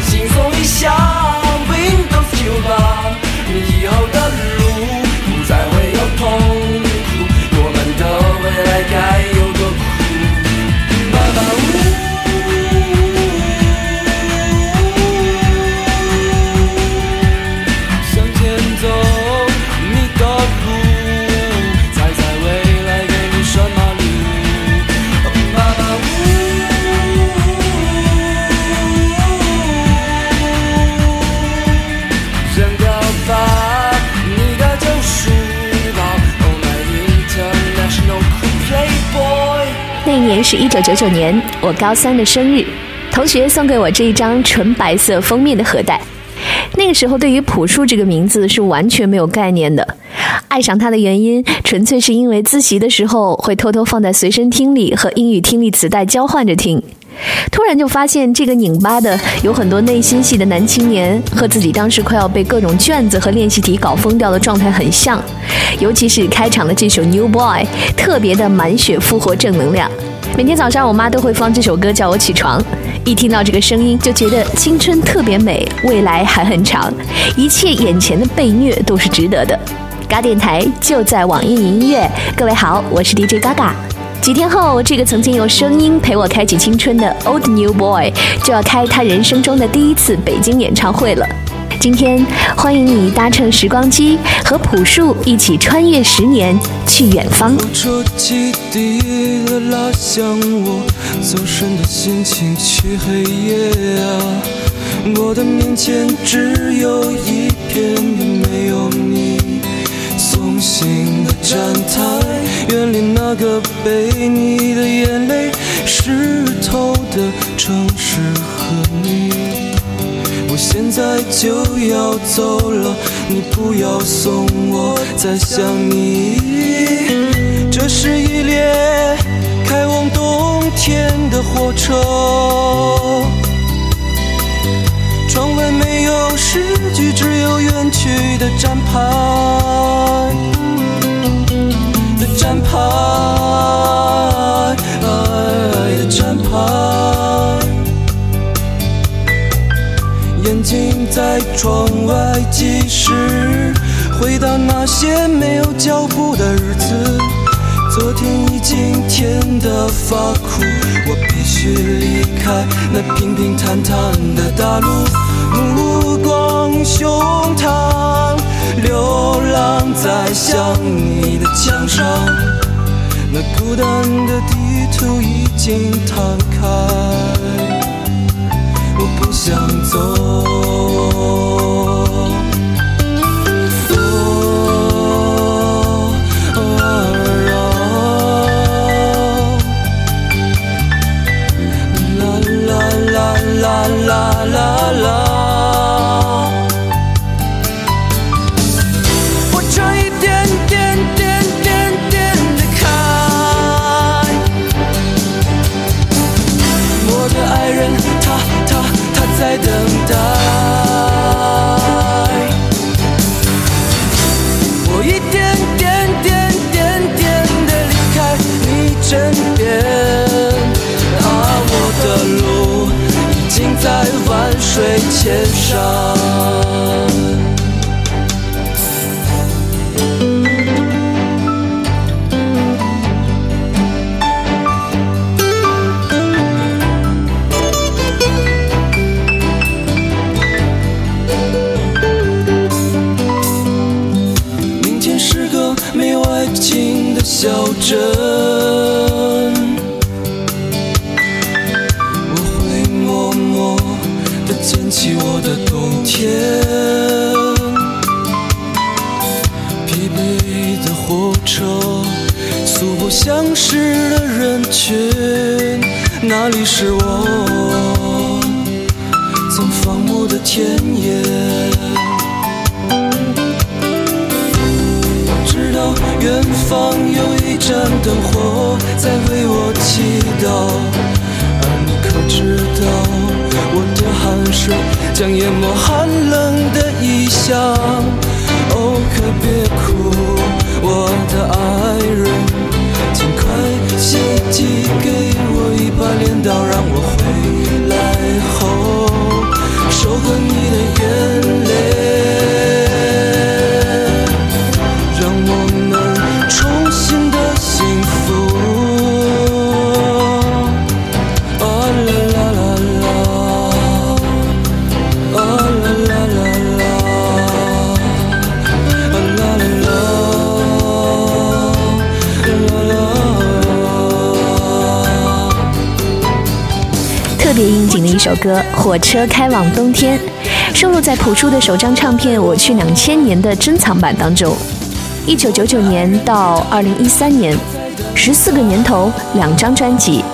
轻松是一九九九年，我高三的生日，同学送给我这一张纯白色封面的盒带。那个时候对于朴树这个名字是完全没有概念的，爱上他的原因纯粹是因为自习的时候会偷偷放在随身听里和英语听力磁带交换着听。突然就发现这个拧巴的、有很多内心戏的男青年，和自己当时快要被各种卷子和练习题搞疯掉的状态很像，尤其是开场的这首《New Boy》，特别的满血复活正能量。每天早上我妈都会放这首歌叫我起床，一听到这个声音就觉得青春特别美，未来还很长，一切眼前的被虐都是值得的。嘎电台就在网易云音乐，各位好，我是 DJ 嘎嘎。几天后，这个曾经有声音陪我开启青春的 Old New Boy 就要开他人生中的第一次北京演唱会了。今天，欢迎你搭乘时光机，和朴树一起穿越十年，去远方。车汽笛了，拉响我走神的心情，去黑夜啊！我的面前只有一片没有你送行的站台，远离那个被你的眼泪湿透的城市和你。我现在就要走了，你不要送我，再想你。这是一列开往冬天的火车，窗外没有诗句，只有远去的站牌的站牌在窗外计时，回到那些没有脚步的日子。昨天已经甜得发苦，我必须离开那平平坦坦的大路，目光胸膛，流浪在想你的墙上。那孤单的地图已经摊开。不想走。啦啦啦啦啦啦啦。水千山。起我的冬天。疲惫的火车，素不相识的人群，那里是我曾放牧的田野。我知道远方有一盏灯火在为我祈祷，而你可知道汗水将淹没寒冷的异乡？哦，可别哭，我的爱人，请快些寄给我一把镰刀，让我回来后收割你的眼泪。首歌《火车开往冬天》，收录在朴树的首张唱片《我去两千年》的珍藏版当中。一九九九年到二零一三年，十四个年头，两张专辑，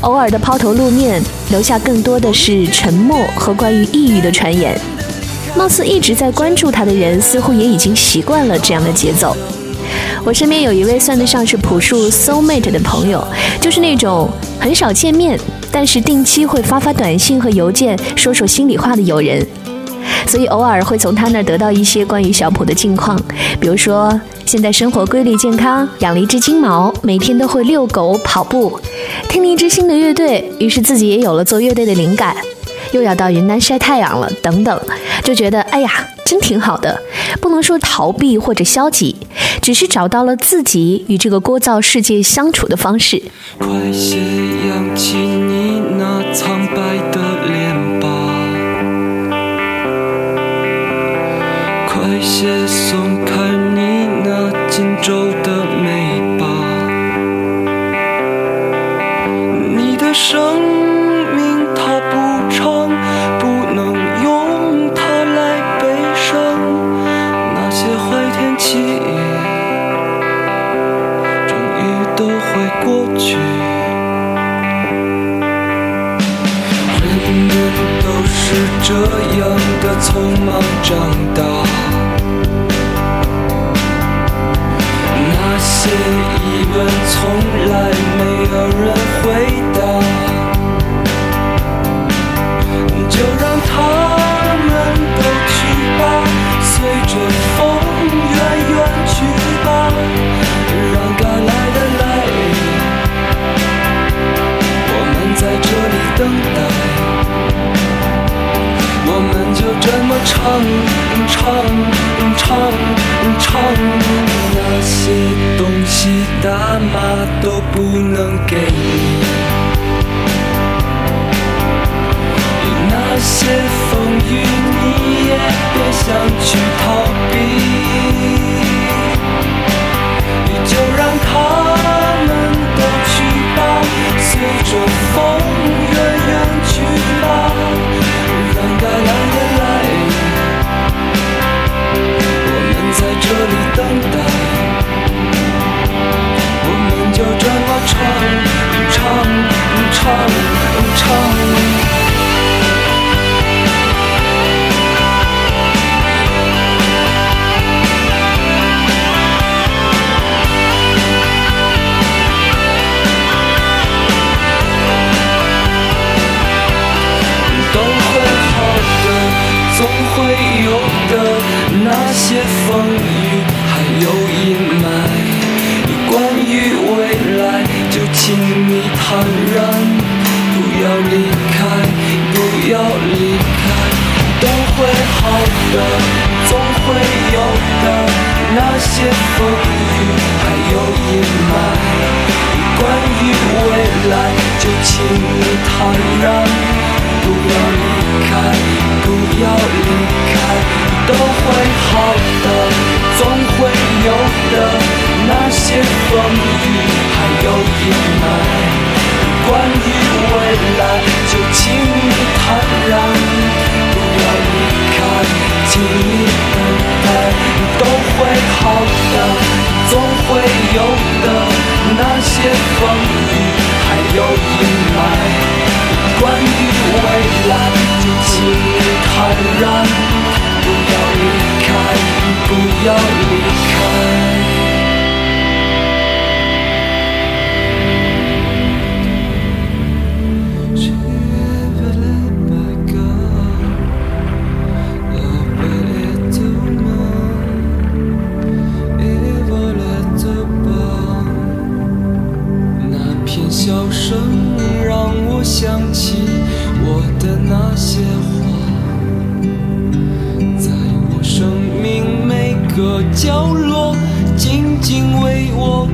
偶尔的抛头露面，留下更多的是沉默和关于抑郁的传言。貌似一直在关注他的人，似乎也已经习惯了这样的节奏。我身边有一位算得上是朴树 soul mate 的朋友，就是那种很少见面，但是定期会发发短信和邮件，说说心里话的友人。所以偶尔会从他那儿得到一些关于小普的近况，比如说现在生活规律健康，养了一只金毛，每天都会遛狗、跑步，听了一支新的乐队，于是自己也有了做乐队的灵感，又要到云南晒太阳了，等等，就觉得哎呀，真挺好的，不能说逃避或者消极，只是找到了自己与这个聒噪世界相处的方式。快些扬起你那苍白的脸吧，快些松开你那紧皱的眉吧，你的生这样的匆忙长大，那些疑问从来没有人回答，就让他们都去吧，随着风远远去吧，唱唱唱唱，那些东西大妈都不能给你，那些风雨你也别想去逃。唱唱。都会好的，总会有的。那些风雨还有阴霾，关于未来，就请你坦然，离开，不要离开。都会好的，总会有的。那些风雨还有阴霾，关于未来，就请你坦然。不要离开，不要离开，都会好的，总会有的。那些风雨还有阴霾，关于未来，就请你坦然。不要离开，请你等待，都会好的，总会有的。那些风雨还有阴霾。关于未来，就请你坦然，不要离开，不要离开。角落静静为我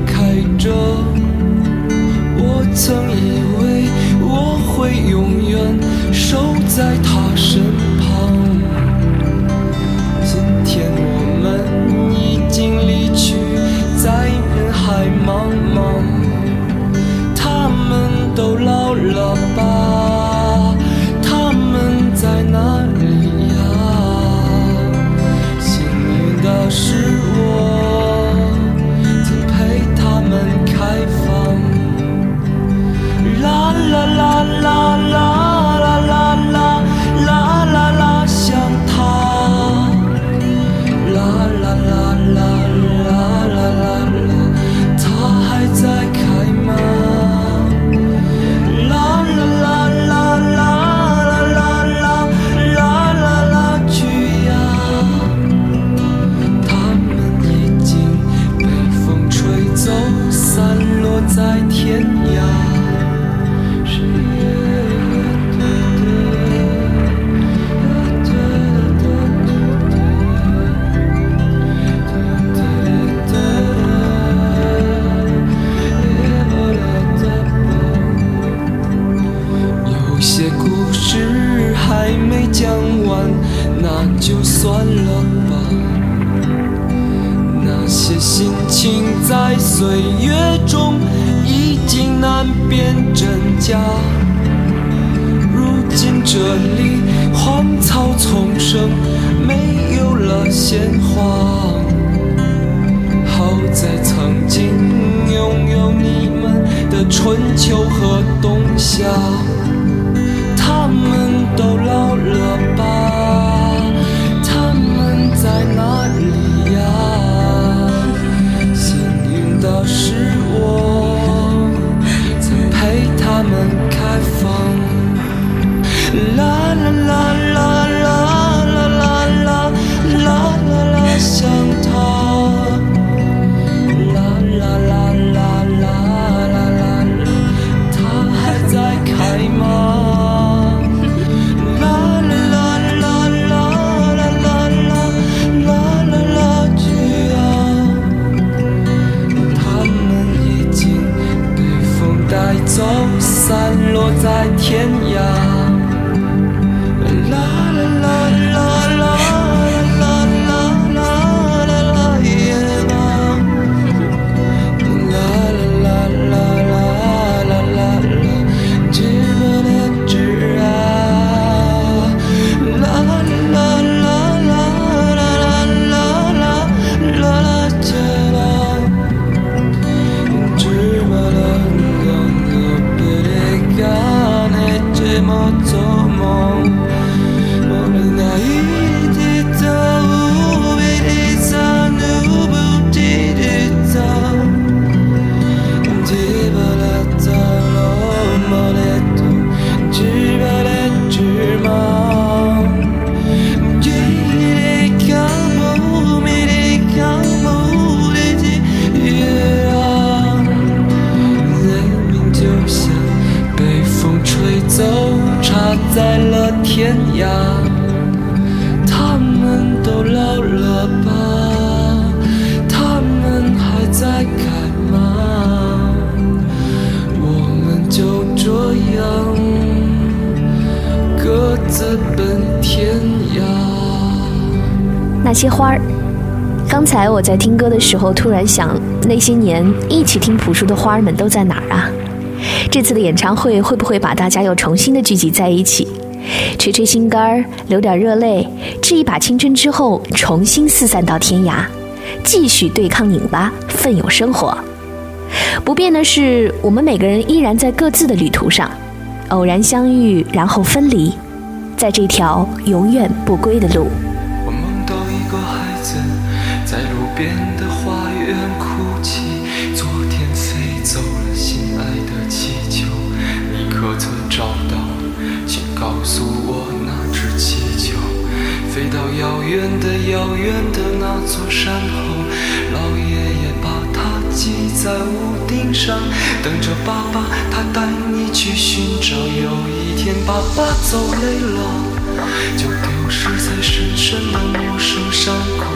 花儿。刚才我在听歌的时候，突然想，那些年一起听朴树的花儿们都在哪儿啊？这次的演唱会会不会把大家又重新的聚集在一起，吹吹心肝儿，流点热泪，致一把青春之后，重新四散到天涯，继续对抗拧巴，奋勇生活。不变的是，我们每个人依然在各自的旅途上，偶然相遇，然后分离，在这条永远不归的路。边的花园哭泣，昨天飞走了心爱的气球，你可曾找到？请告诉我那只气球，飞到遥远的遥远的那座山后，老爷爷把它系在屋顶上，等着爸爸他带你去寻找。有一天爸爸走累了。就丢失在深深的陌生山谷，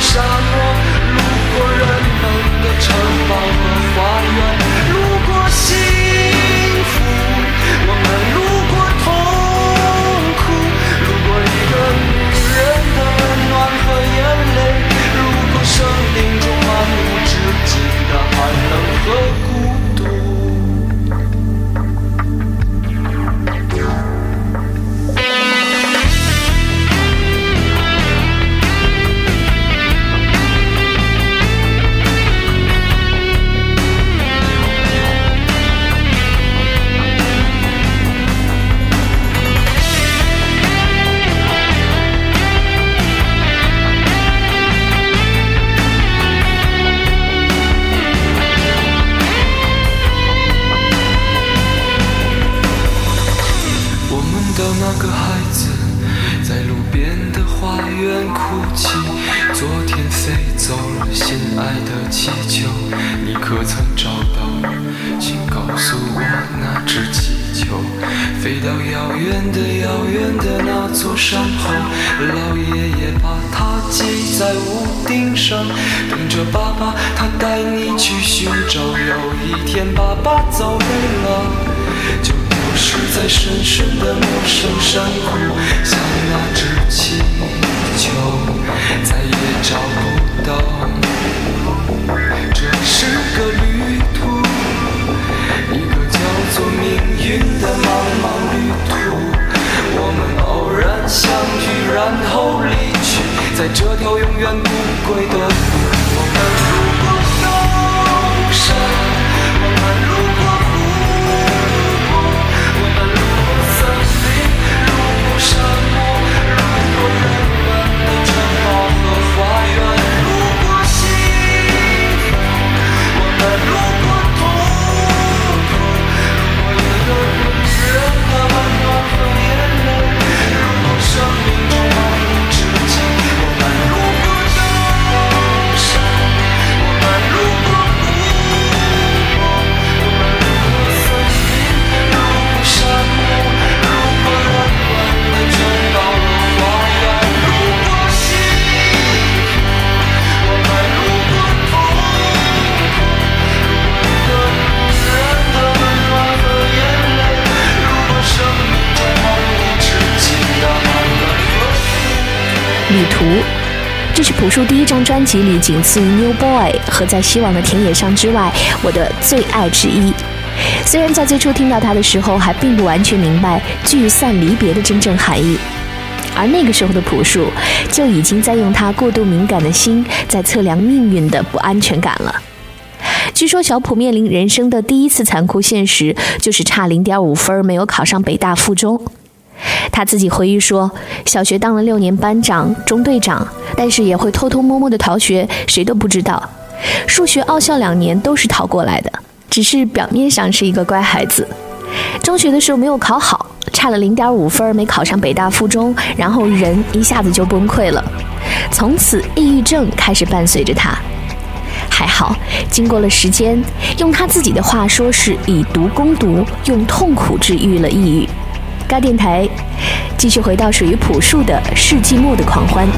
沙漠，路过人们的城堡和花园，路过幸福，我们路飞到遥远的遥远的那座山后，老爷爷把它系在屋顶上，等着爸爸他带你去寻找。有一天爸爸走累了，就丢失在深深的陌生山谷，像那只气球，再也找不到。这是个旅途，一个叫做命云的茫茫旅途。我们偶然相遇，然后离去，在这条永远不归的。路旅途，这是朴树第一张专辑里仅次于《New Boy》和在希望的田野上之外我的最爱之一。虽然在最初听到它的时候还并不完全明白聚散离别的真正含义，而那个时候的朴树就已经在用他过度敏感的心在测量命运的不安全感了。据说小普面临人生的第一次残酷现实，就是差零点五分没有考上北大附中。他自己回忆说，小学当了六年班长、中队长，但是也会偷偷摸摸的逃学，谁都不知道。数学奥校两年都是逃过来的，只是表面上是一个乖孩子。中学的时候没有考好，差了零点五分没考上北大附中，然后人一下子就崩溃了，从此抑郁症开始伴随着他。还好，经过了时间，用他自己的话说是以毒攻毒，用痛苦治愈了抑郁。该电台，继续回到属于朴树的世纪末的狂欢。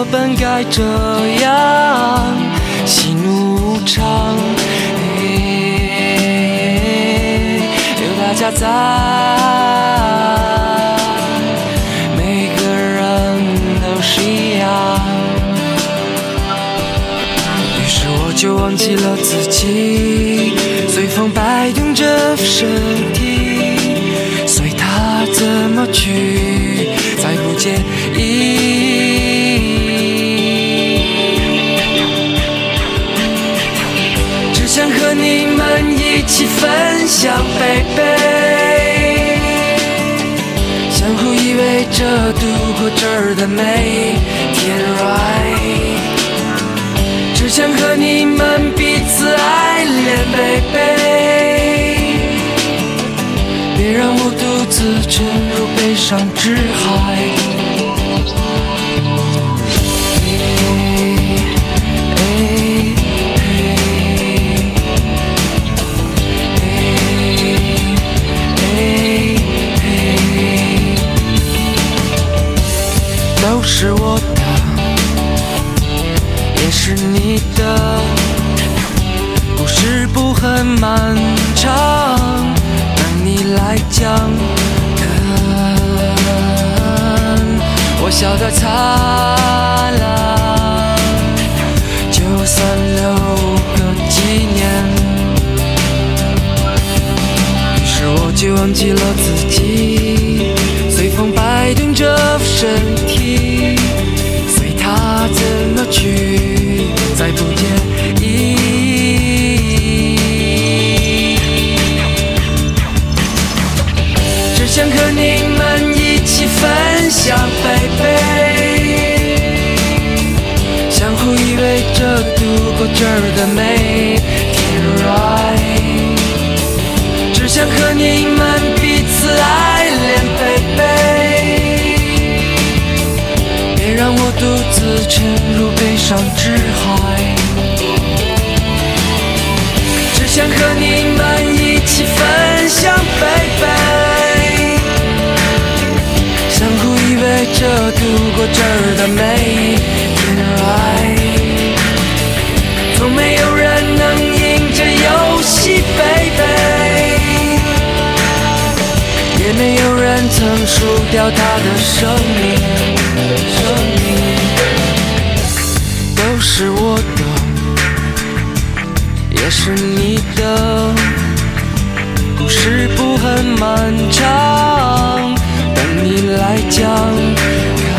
我本该这样，喜怒无常，有大家在，每个人都是一样。于是我就忘记了自己，随风摆动着身体，随它怎么去，再不见。一起分享，baby，相互依偎着度过这儿的每天，right。只想和你们彼此爱恋，baby，别让我独自沉入悲伤之海。是我的。也是你的，故事不很漫长，等你来讲。看我笑得灿烂，就算留个纪念。于是我就忘记了自己，随风摆动着身体。去，再不介意。只想和你们一起分享，baby，相互依偎着度过这儿的每天，right。只想和你们我独自沉入悲伤之海。只想和你们一起分享，baby，相互依偎着度过这儿的每一天，right。从没有人能赢这游戏没有人曾输掉他的生命。生命都是我的，也是你的，故事不很漫长，等你来讲。看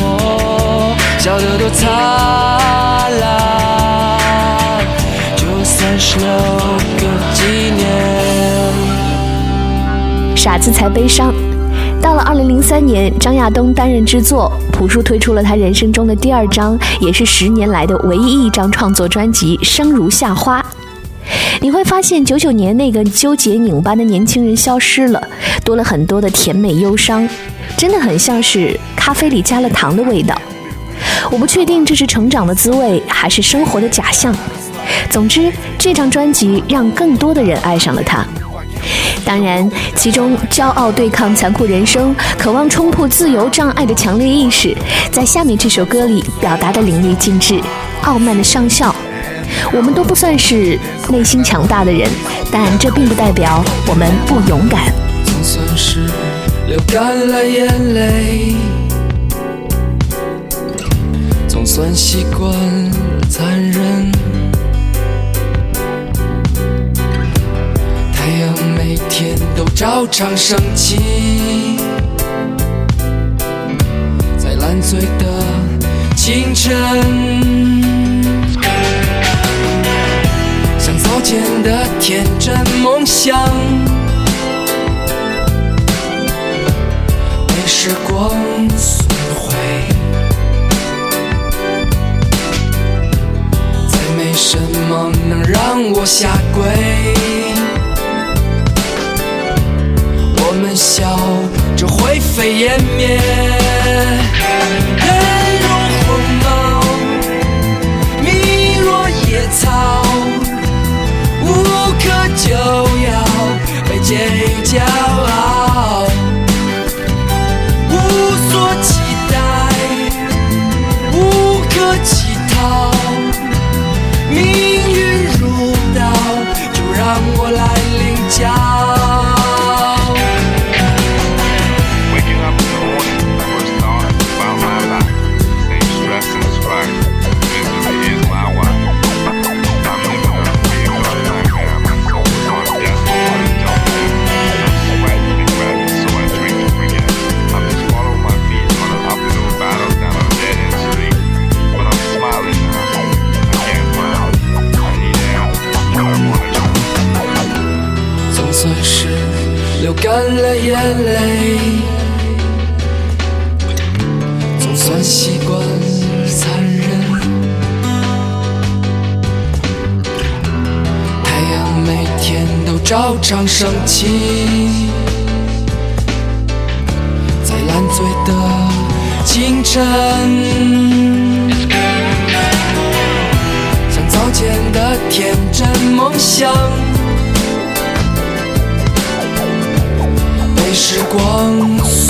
我笑得多灿烂，就算是留个纪念。傻子才悲伤。到了二零零三年，张亚东担任制作，朴树推出了他人生中的第二张，也是十年来的唯一一张创作专辑《生如夏花》。你会发现，九九年那个纠结拧巴的年轻人消失了，多了很多的甜美忧伤，真的很像是咖啡里加了糖的味道。我不确定这是成长的滋味，还是生活的假象。总之，这张专辑让更多的人爱上了他。当然，其中骄傲对抗残酷人生、渴望冲破自由障碍的强烈意识，在下面这首歌里表达的淋漓尽致，傲慢的上校。我们都不算是内心强大的人，但这并不代表我们不勇敢。总算是流干了眼泪，总算习惯了残忍。天都照常升起。在烂醉的清晨像早前的天真梦想。被时光损毁再没什么能让我下跪。笑，这灰飞烟灭。人如昏毛，迷若野草，无可救药，被解救。照常升起，在烂醉的清晨，像早前的天真梦想，被时光。所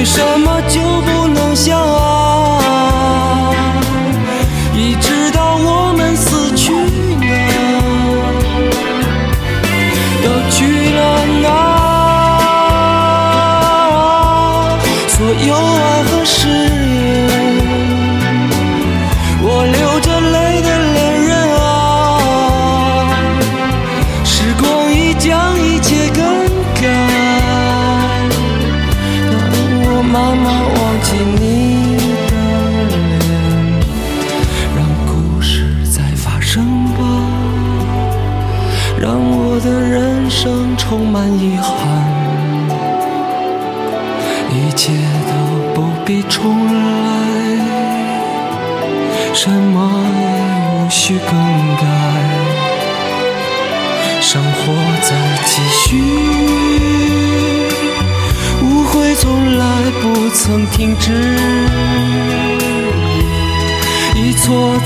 为什么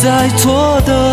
在错的，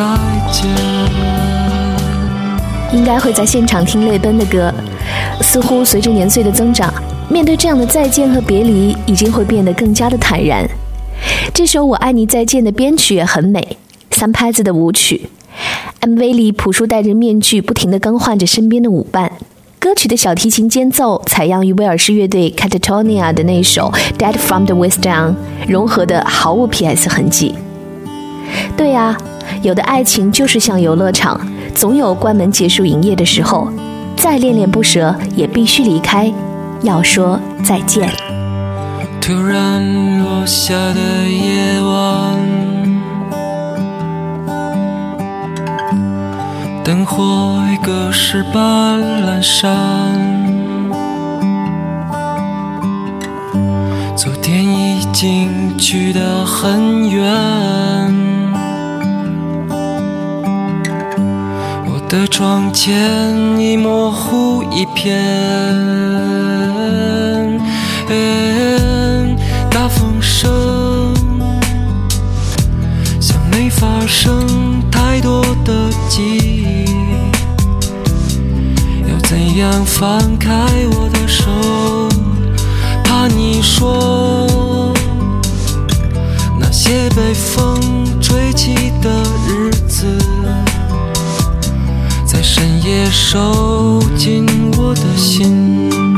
再见。应该会在现场听泪奔的歌。似乎随着年岁的增长，面对这样的再见和别离，已经会变得更加的坦然。这首《我爱你再见》的编曲也很美，三拍子的舞曲。MV 里，朴树戴着面具，不停地更换着身边的舞伴。歌曲的小提琴间奏采样于威尔士乐队 Catatonia 的那首《Dead from the West Down》，融合的毫无 PS 痕迹。对呀、有的爱情就是像游乐场，总有关门结束营业的时候，再恋恋不舍也必须离开，要说再见。突然落下的夜晚，灯火已隔世般阑珊。昨天已经去得很远，的窗前已模糊一片。大风声像没发生太多的记忆，要怎样放开我的手？怕你说那些被风吹起的日子，在深夜收紧我的心。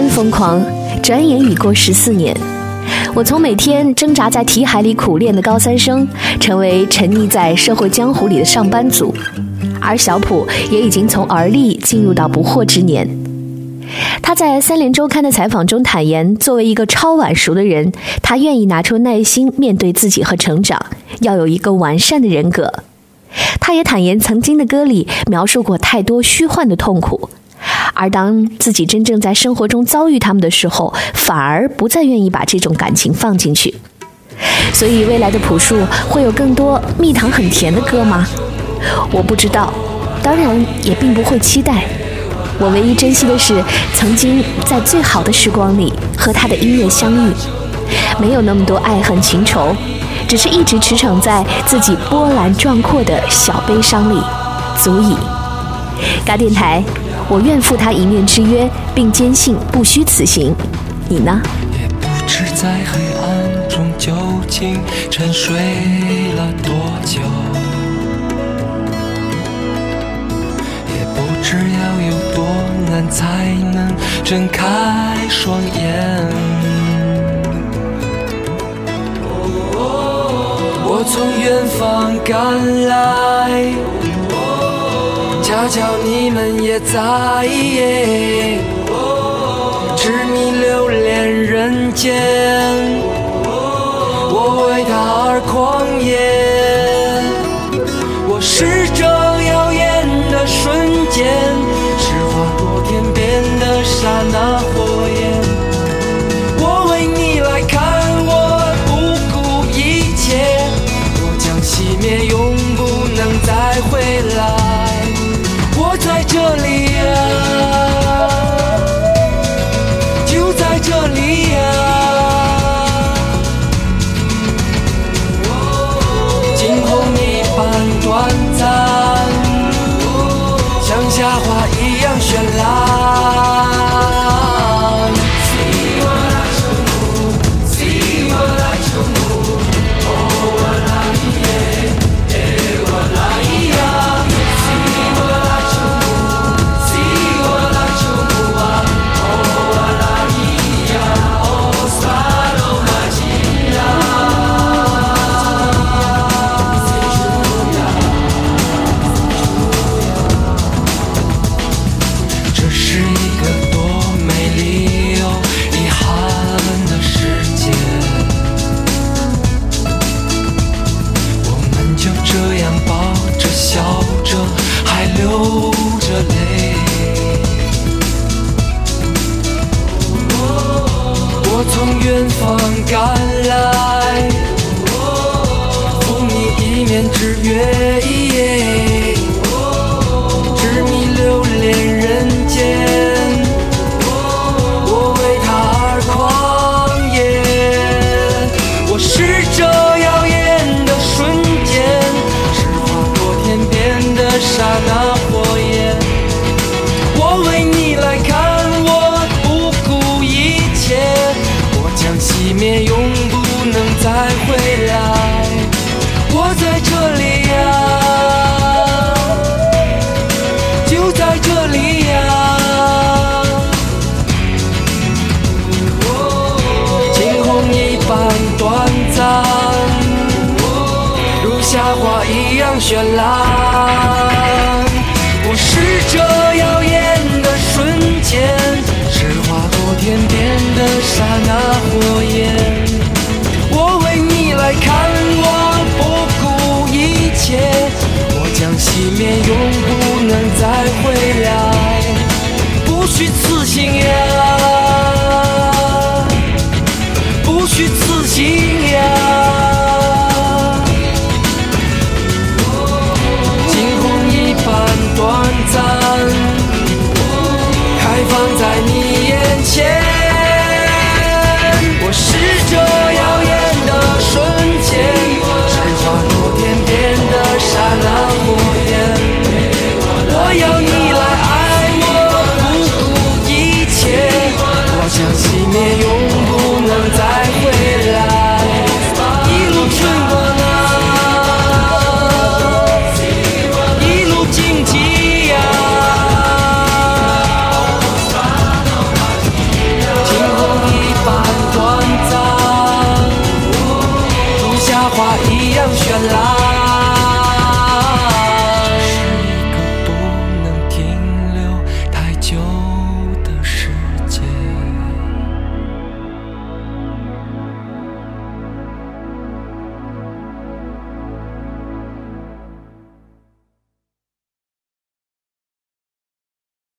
真疯狂，转眼已过十四年。我从每天挣扎在题海里苦练的高三生，成为沉溺在社会江湖里的上班族，而小普也已经从而立进入到不惑之年。他在《三联周刊》的采访中坦言，作为一个超晚熟的人，他愿意拿出耐心面对自己和成长，要有一个完善的人格。他也坦言，曾经的歌里描述过太多虚幻的痛苦，而当自己真正在生活中遭遇他们的时候，反而不再愿意把这种感情放进去。所以，未来的朴树会有更多蜜糖很甜的歌吗？我不知道，当然也并不会期待。我唯一珍惜的是，曾经在最好的时光里和他的音乐相遇，没有那么多爱恨情仇，只是一直驰骋在自己波澜壮阔的小悲伤里，足矣。嘎电台，我愿赴他一面之约，并坚信不虚此行。你呢？也不知在黑暗中究竟沉睡了多久，也不知要有多难才能睁开双眼。我从远方赶来，恰巧你们也在。痴迷留恋人间，我为他而狂野。我是这耀眼的瞬间，是划过天边的刹那面永不能再回来。不虚此行呀